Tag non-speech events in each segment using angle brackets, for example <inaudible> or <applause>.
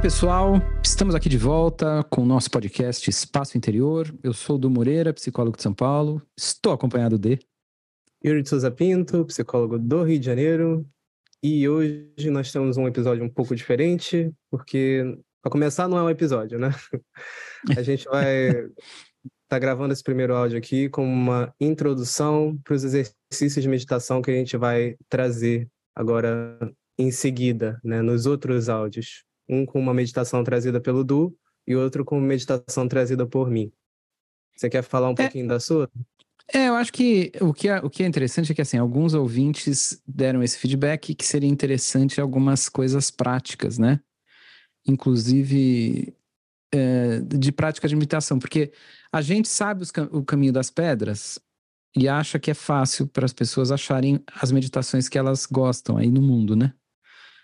pessoal, estamos aqui de volta com o nosso podcast Espaço Interior. Eu sou o Du Moreira, psicólogo de São Paulo. Estou acompanhado de Yuri de Souza Pinto, psicólogo do Rio de Janeiro. E hoje nós temos um episódio um pouco diferente, porque, para começar, não é um episódio, né? <laughs> A gente vai estar tá gravando esse primeiro áudio aqui como uma introdução para os exercícios de meditação que a gente vai trazer agora em seguida, né, nos outros áudios. Um com uma meditação trazida pelo Du e outro com meditação trazida por mim. Você quer falar um é... pouquinho da sua? É, eu acho que o que, é, o que é interessante é que, assim, alguns ouvintes deram esse feedback que seria interessante algumas coisas práticas, né? Inclusive é, de prática de meditação, porque a gente sabe os, o caminho das pedras e acha que é fácil para as pessoas acharem as meditações que elas gostam aí no mundo, né?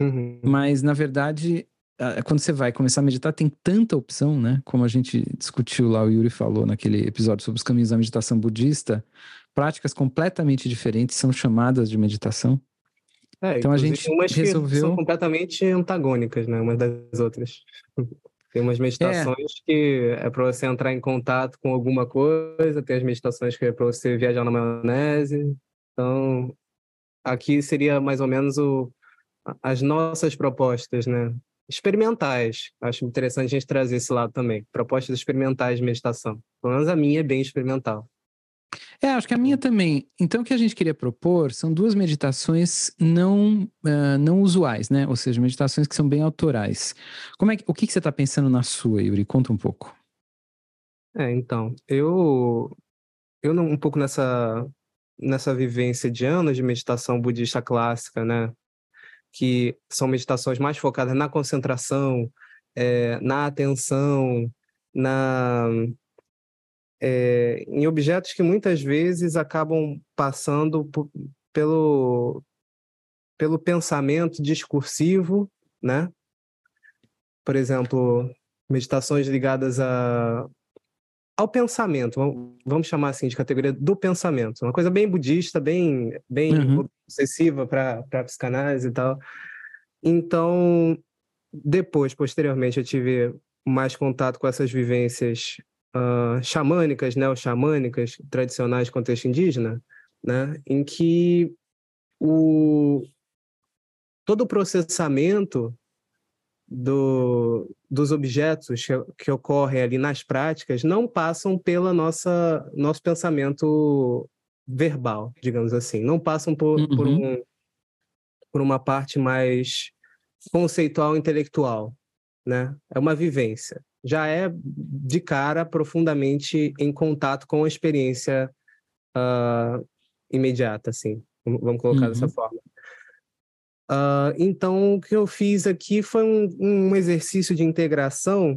Uhum. Mas, na verdade, quando você vai começar a meditar, tem tanta opção, né? Como a gente discutiu lá, o Yuri falou naquele episódio sobre os caminhos da meditação budista, práticas completamente diferentes são chamadas de meditação. É, então a gente umas resolveu... são completamente antagônicas, né? Umas das outras. <laughs> Tem umas meditações é. que é para você entrar em contato com alguma coisa, tem as meditações que é para você viajar na maionese. Então, aqui seria mais ou menos o, as nossas propostas, né? Experimentais. Acho interessante a gente trazer esse lado também. Propostas experimentais de meditação. Pelo menos a minha é bem experimental. É, acho que a minha também. Então, o que a gente queria propor são duas meditações não, uh, não usuais, né? Ou seja, meditações que são bem autorais. Como é que, o que, que você está pensando na sua, Yuri? Conta um pouco. É, então, eu, eu não, um pouco nessa, nessa vivência de anos de meditação budista clássica, né? Que são meditações mais focadas na concentração, é, na atenção, na, é, em objetos que muitas vezes acabam passando pelo, pelo pensamento discursivo, né? Por exemplo, meditações ligadas a, ao pensamento, vamos chamar assim de categoria do pensamento, uma coisa bem budista, bem bem uhum. Obsessiva para a psicanálise e tal. Então, depois, posteriormente, eu tive mais contato com essas vivências uh, xamânicas, neo-xamânicas, tradicionais de contexto indígena, né, em que o todo o processamento do, dos objetos que, que, ocorrem ali nas práticas não passam pela nossa nosso pensamento verbal, digamos assim, não passam por, uhum. por, um, por uma parte mais conceitual intelectual, né? É uma vivência. Já é de cara profundamente em contato com a experiência uh, imediata, assim. Vamos colocar uhum. dessa forma. Uh, então, o que eu fiz aqui foi um, um, exercício de integração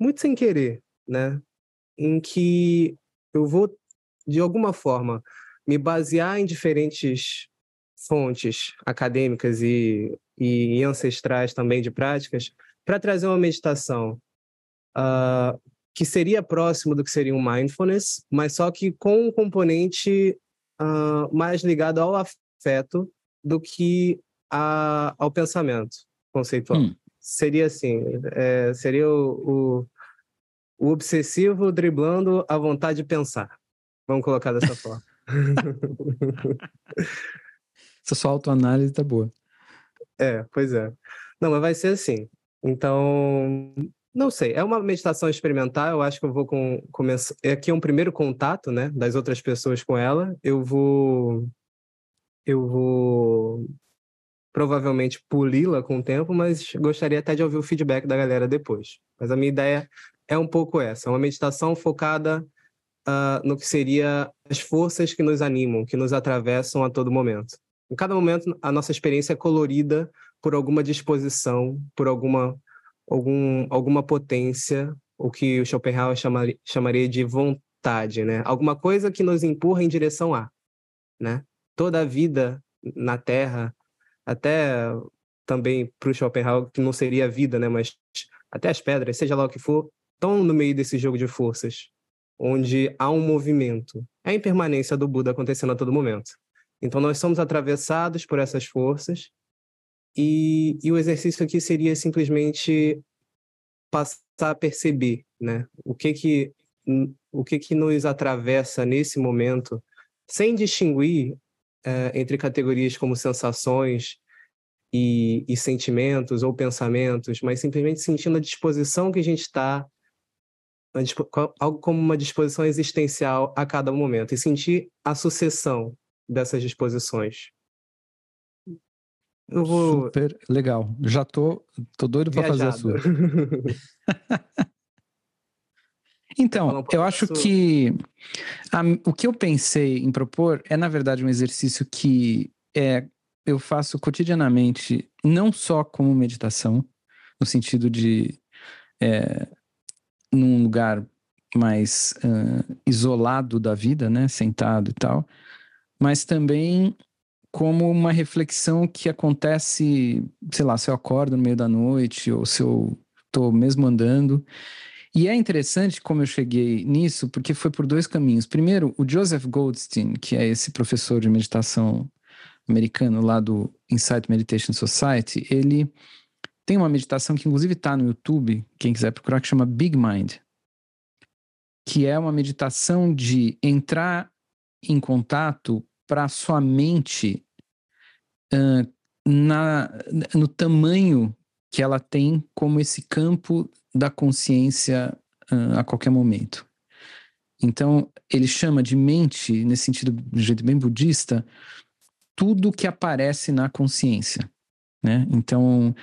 muito sem querer, né? Em que eu vou, de alguma forma, me basear em diferentes fontes acadêmicas e, e ancestrais também de práticas para trazer uma meditação uh, que seria próximo do que seria um mindfulness, mas só que com um componente uh, mais ligado ao afeto do que a, ao pensamento conceitual. Hum. Seria assim, é, seria o, o, o, obsessivo driblando a vontade de pensar. Vamos colocar dessa forma. <laughs> Essa sua autoanálise tá boa. É, pois é. Não, mas vai ser assim. Então, não sei, é uma meditação experimental, eu acho que eu vou com, começar... É aqui é um primeiro contato, né, das outras pessoas com ela. Eu vou... Eu vou provavelmente poli-la com o tempo, mas gostaria até de ouvir o feedback da galera depois. Mas a minha ideia é um pouco essa, uma meditação focada uh, no que seria as forças que nos animam, que nos atravessam a todo momento. Em cada momento, a nossa experiência é colorida por alguma disposição, por alguma, algum, alguma potência, o que o Schopenhauer chamaria, chamaria de vontade, né? Alguma coisa que nos empurra em direção a, né? Toda a vida na Terra até também para o Schopenhauer, que não seria a vida, né? Mas até as pedras, seja lá o que for, estão no meio desse jogo de forças, onde há um movimento. É a impermanência do Buda acontecendo a todo momento. Então, nós somos atravessados por essas forças, e, e o exercício aqui seria simplesmente passar a perceber, né? O que que o que que nos atravessa nesse momento, sem distinguir é, entre categorias como sensações e, e, sentimentos ou pensamentos, mas simplesmente sentindo a disposição que a gente está, algo como uma disposição existencial a cada momento, e sentir a sucessão dessas disposições. Eu vou... Super legal. Já tô, tô doido para fazer a sua. <laughs> então, eu acho que a, o que eu pensei em propor é, na verdade, um exercício que é, eu faço cotidianamente, não só como meditação, no sentido de é, num lugar mais uh, isolado da vida, né, sentado e tal, mas também como uma reflexão que acontece, sei lá, se eu acordo no meio da noite ou se eu estou mesmo andando. E é interessante como eu cheguei nisso, porque foi por dois caminhos. Primeiro, o Joseph Goldstein, que é esse professor de meditação americano lá do Insight Meditation Society, ele tem uma meditação que inclusive está no YouTube, quem quiser procurar, que chama Big Mind, que é uma meditação de entrar em contato para sua mente uh, na, no tamanho que ela tem como esse campo da consciência uh, a qualquer momento. Então, ele chama de mente, nesse sentido, de jeito bem budista, tudo que aparece na consciência. Né? Então,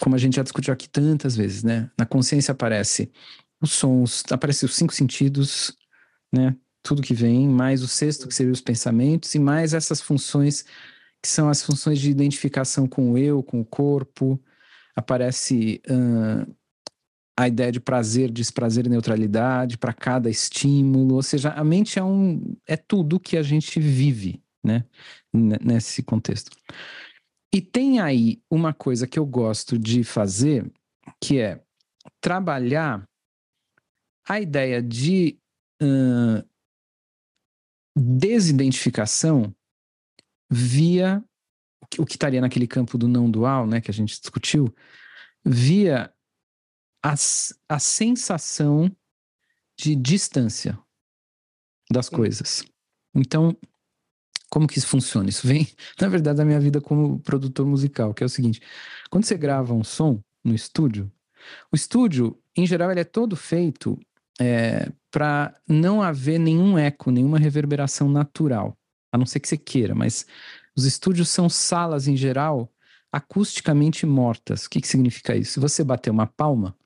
como a gente já discutiu aqui tantas vezes, né? na consciência aparece os sons, aparece os cinco sentidos, né? tudo que vem, mais o sexto, que seria os pensamentos, e mais essas funções, que são as funções de identificação com o eu, com o corpo. Aparece uh, a ideia de prazer, desprazer e neutralidade para cada estímulo. Ou seja, a mente é, um, é tudo que a gente vive, né? Nesse contexto. E tem aí uma coisa que eu gosto de fazer, que é trabalhar a ideia de uh, desidentificação via o que estaria naquele campo do não dual, né, que a gente discutiu, via a, a sensação de distância das coisas. Então, como que isso funciona? Isso vem, <laughs> na verdade, da minha vida como produtor musical, que é o seguinte: quando você grava um som no estúdio, o estúdio, em geral, ele é todo feito é, para não haver nenhum eco, nenhuma reverberação natural, a não ser que você queira, mas os estúdios são salas em geral acusticamente mortas. O que, que significa isso? Se você bater uma palma,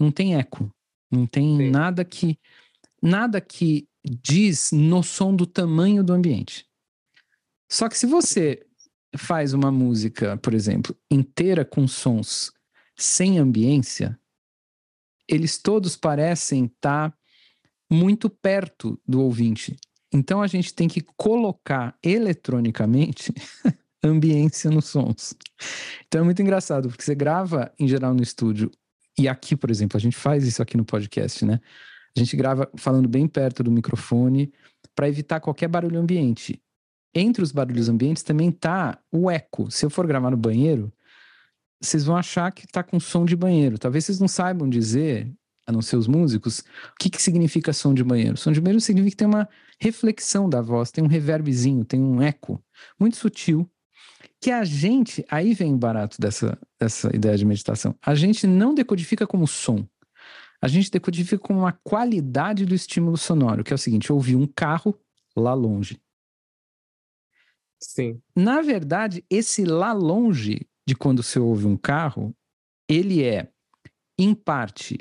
não tem eco, não tem Sim. nada que nada que diz no som do tamanho do ambiente. Só que se você faz uma música, por exemplo, inteira com sons sem ambiência, eles todos parecem estar tá muito perto do ouvinte. Então a gente tem que colocar eletronicamente <laughs> ambiência nos sons. Então é muito engraçado, porque você grava em geral no estúdio, e aqui, por exemplo, a gente faz isso aqui no podcast, né? A gente grava falando bem perto do microfone para evitar qualquer barulho ambiente. Entre os barulhos ambientes também tá o eco. Se eu for gravar no banheiro, vocês vão achar que tá com som de banheiro. Talvez vocês não saibam dizer, a não ser os músicos, o que, que significa som de banheiro. Som de banheiro significa que tem uma reflexão da voz, tem um reverbzinho, tem um eco muito sutil, que a gente, aí vem o barato dessa, dessa ideia de meditação, a gente não decodifica como som, a gente decodifica como a qualidade do estímulo sonoro, que é o seguinte, eu ouvi um carro lá longe. Sim. Na verdade, esse lá longe de quando você ouve um carro, ele é, em parte,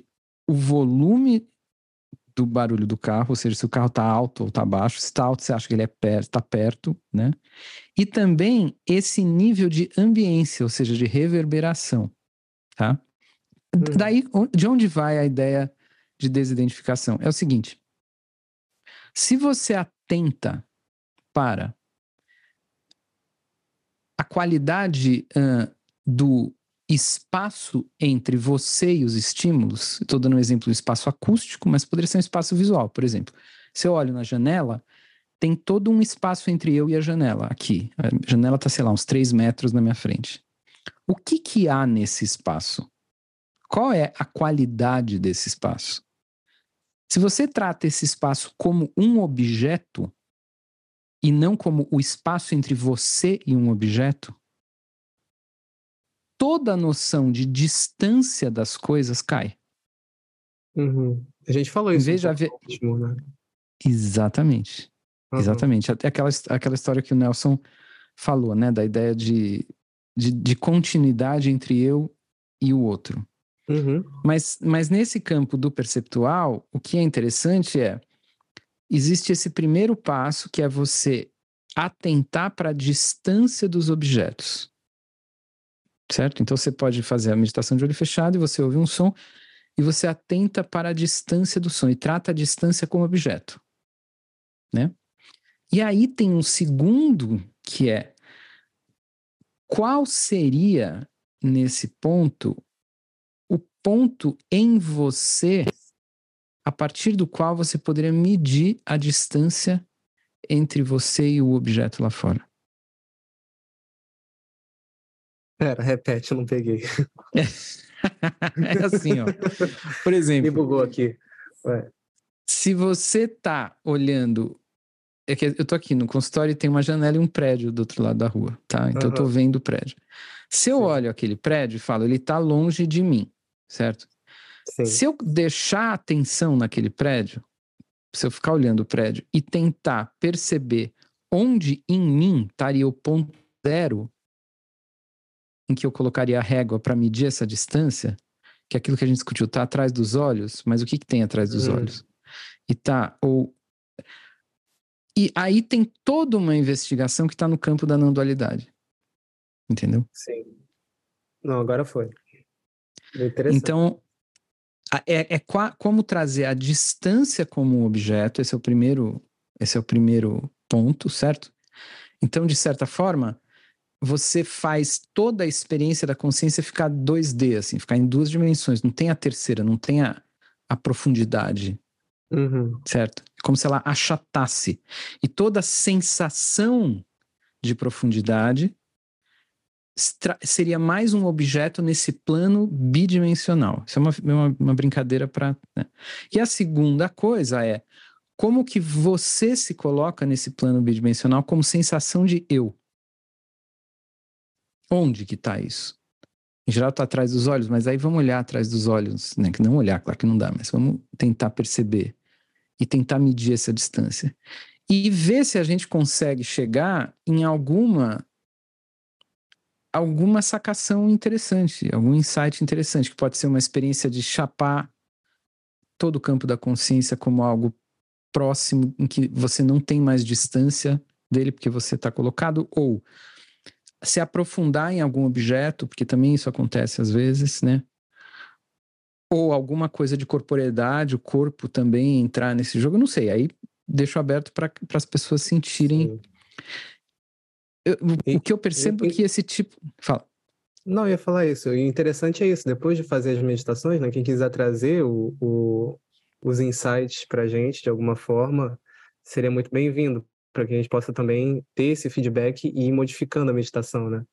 o volume do barulho do carro, ou seja, se o carro está alto ou está baixo, se está alto você acha que ele é perto, está perto, né? E também esse nível de ambiência, ou seja, de reverberação, tá? Hum. Daí, de onde vai a ideia de desidentificação? É o seguinte, se você atenta para a qualidade uh, do espaço entre você e os estímulos, estou dando um exemplo do espaço acústico, mas poderia ser um espaço visual, por exemplo. Se eu olho na janela, tem todo um espaço entre eu e a janela, aqui. A janela está, sei lá, uns 3 metros na minha frente. O que que há nesse espaço? qual é a qualidade desse espaço? Se você trata esse espaço como um objeto e não como o espaço entre você e um objeto, toda a noção de distância das coisas cai. Uhum. A gente falou isso. Em vez de haver... último, né? Exatamente. Uhum. Exatamente. Até aquela, aquela história que o Nelson falou, né? Da ideia de, de, de continuidade entre eu e o outro. Uhum. Mas, mas nesse campo do perceptual, o que é interessante é existe esse primeiro passo que é você atentar para a distância dos objetos. Certo? Então você pode fazer a meditação de olho fechado e você ouve um som e você atenta para a distância do som e trata a distância como objeto. Né? E aí tem um segundo que é qual seria nesse ponto o ponto em você a partir do qual você poderia medir a distância entre você e o objeto lá fora. Pera, repete, eu não peguei. <laughs> é assim, ó. Por exemplo. Me bugou aqui. Ué. Se você tá olhando. É que eu tô aqui no consultório e tem uma janela e um prédio do outro lado da rua, tá? Então uhum. eu tô vendo o prédio. Se eu Sim. olho aquele prédio e falo, ele tá longe de mim, certo? Sim. Se eu deixar atenção naquele prédio, se eu ficar olhando o prédio e tentar perceber onde em mim estaria o ponto zero em que eu colocaria a régua para medir essa distância, que é aquilo que a gente discutiu, tá atrás dos olhos, mas o que, que tem atrás dos hum. olhos? E tá, ou. E aí tem toda uma investigação que está no campo da não dualidade. Entendeu? Sim. Não, agora foi. Então, é, é como trazer a distância como um objeto, esse é o primeiro, esse é o primeiro ponto, certo? Então, de certa forma, você faz toda a experiência da consciência ficar 2D, assim, ficar em duas dimensões. Não tem a terceira, não tem a, a profundidade. Uhum. Certo? Como se ela achatasse. E toda a sensação de profundidade seria mais um objeto nesse plano bidimensional. Isso é uma, uma, uma brincadeira para. Né? E a segunda coisa é como que você se coloca nesse plano bidimensional como sensação de eu. Onde que está isso? Em geral está atrás dos olhos, mas aí vamos olhar atrás dos olhos, né? Que não olhar, claro que não dá, mas vamos tentar perceber e tentar medir essa distância e ver se a gente consegue chegar em alguma alguma sacação interessante, algum insight interessante, que pode ser uma experiência de chapar todo o campo da consciência como algo próximo, em que você não tem mais distância dele, porque você está colocado, ou se aprofundar em algum objeto, porque também isso acontece às vezes, né? Ou alguma coisa de corporeidade, o corpo também entrar nesse jogo, não sei. Aí deixo aberto para as pessoas sentirem. Sim. Eu, e, o que eu percebo é que esse tipo. Fala. Não, eu ia falar isso. O interessante é isso. Depois de fazer as meditações, né, quem quiser trazer o, o, os insights para a gente de alguma forma, seria muito bem-vindo, para que a gente possa também ter esse feedback e ir modificando a meditação, né?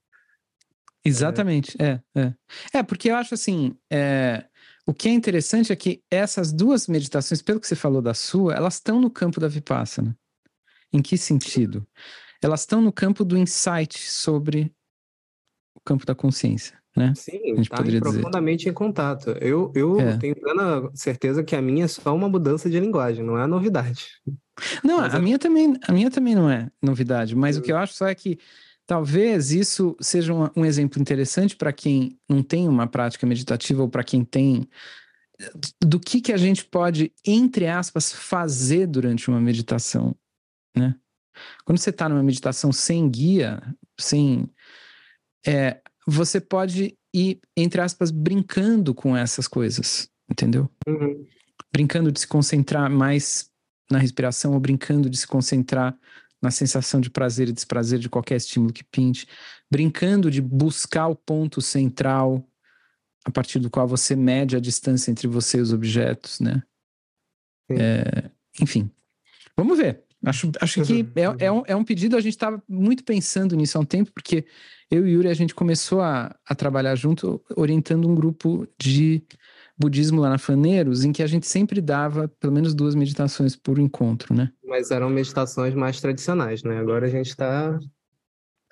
Exatamente, é, é. É, porque eu acho assim, é, o que é interessante é que essas duas meditações, pelo que você falou da sua, elas estão no campo da Vipassana. Em que sentido? Elas estão no campo do insight sobre o campo da consciência, né? Sim, está profundamente em contato. Eu, eu é. tenho plena certeza que a minha é só uma mudança de linguagem, não é novidade. Não, mas a, é... minha também, a minha também não é novidade, mas o que eu acho só é que talvez isso seja um, um exemplo interessante para quem não tem uma prática meditativa ou para quem tem do que que a gente pode, entre aspas, fazer durante uma meditação, né? Quando você está numa meditação sem guia, sem. É, você pode ir, entre aspas, brincando com essas coisas, entendeu? Uhum. Brincando de se concentrar mais na respiração ou brincando de se concentrar na sensação de prazer e desprazer de qualquer estímulo que pinte, brincando de buscar o ponto central a partir do qual você mede a distância entre você e os objetos, né? É, enfim, vamos ver. Acho, acho que é, é, um, é um pedido, a gente estava muito pensando nisso há um tempo, porque eu e Yuri, a gente começou a, a trabalhar junto, orientando um grupo de budismo lá na Faneiros, em que a gente sempre dava pelo menos duas meditações por encontro, né? Mas eram meditações mais tradicionais, né? Agora a gente está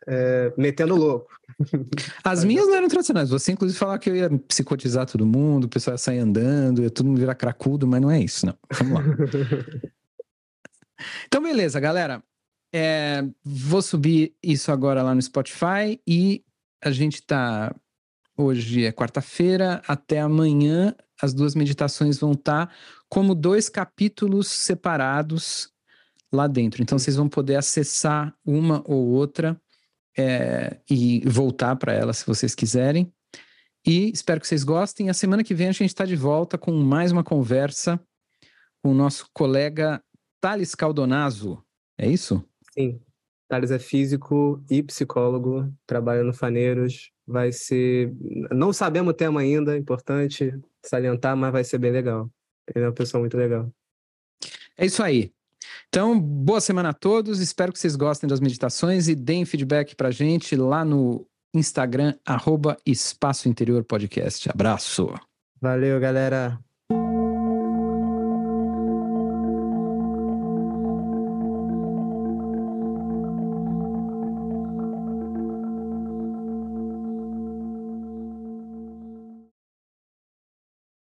é, metendo louco. <laughs> As minhas não eram tradicionais. Você, inclusive, falava que eu ia psicotizar todo mundo, o pessoal ia sair andando, ia todo mundo virar cracudo, mas não é isso, não. Vamos lá. <laughs> então, beleza, galera. É, vou subir isso agora lá no Spotify e a gente tá. Hoje é quarta-feira, até amanhã as duas meditações vão estar tá como dois capítulos separados lá dentro. Então vocês vão poder acessar uma ou outra é, e voltar para ela se vocês quiserem. E espero que vocês gostem. A semana que vem a gente está de volta com mais uma conversa com o nosso colega Thales Caldonazzo. É isso? Sim. Thales é físico e psicólogo, trabalha no Faneiros. Vai ser. Não sabemos o tema ainda, importante salientar, mas vai ser bem legal. Ele é uma pessoa muito legal. É isso aí. Então, boa semana a todos. Espero que vocês gostem das meditações e deem feedback pra gente lá no Instagram, arroba Espaço Interior Podcast. Abraço. Valeu, galera.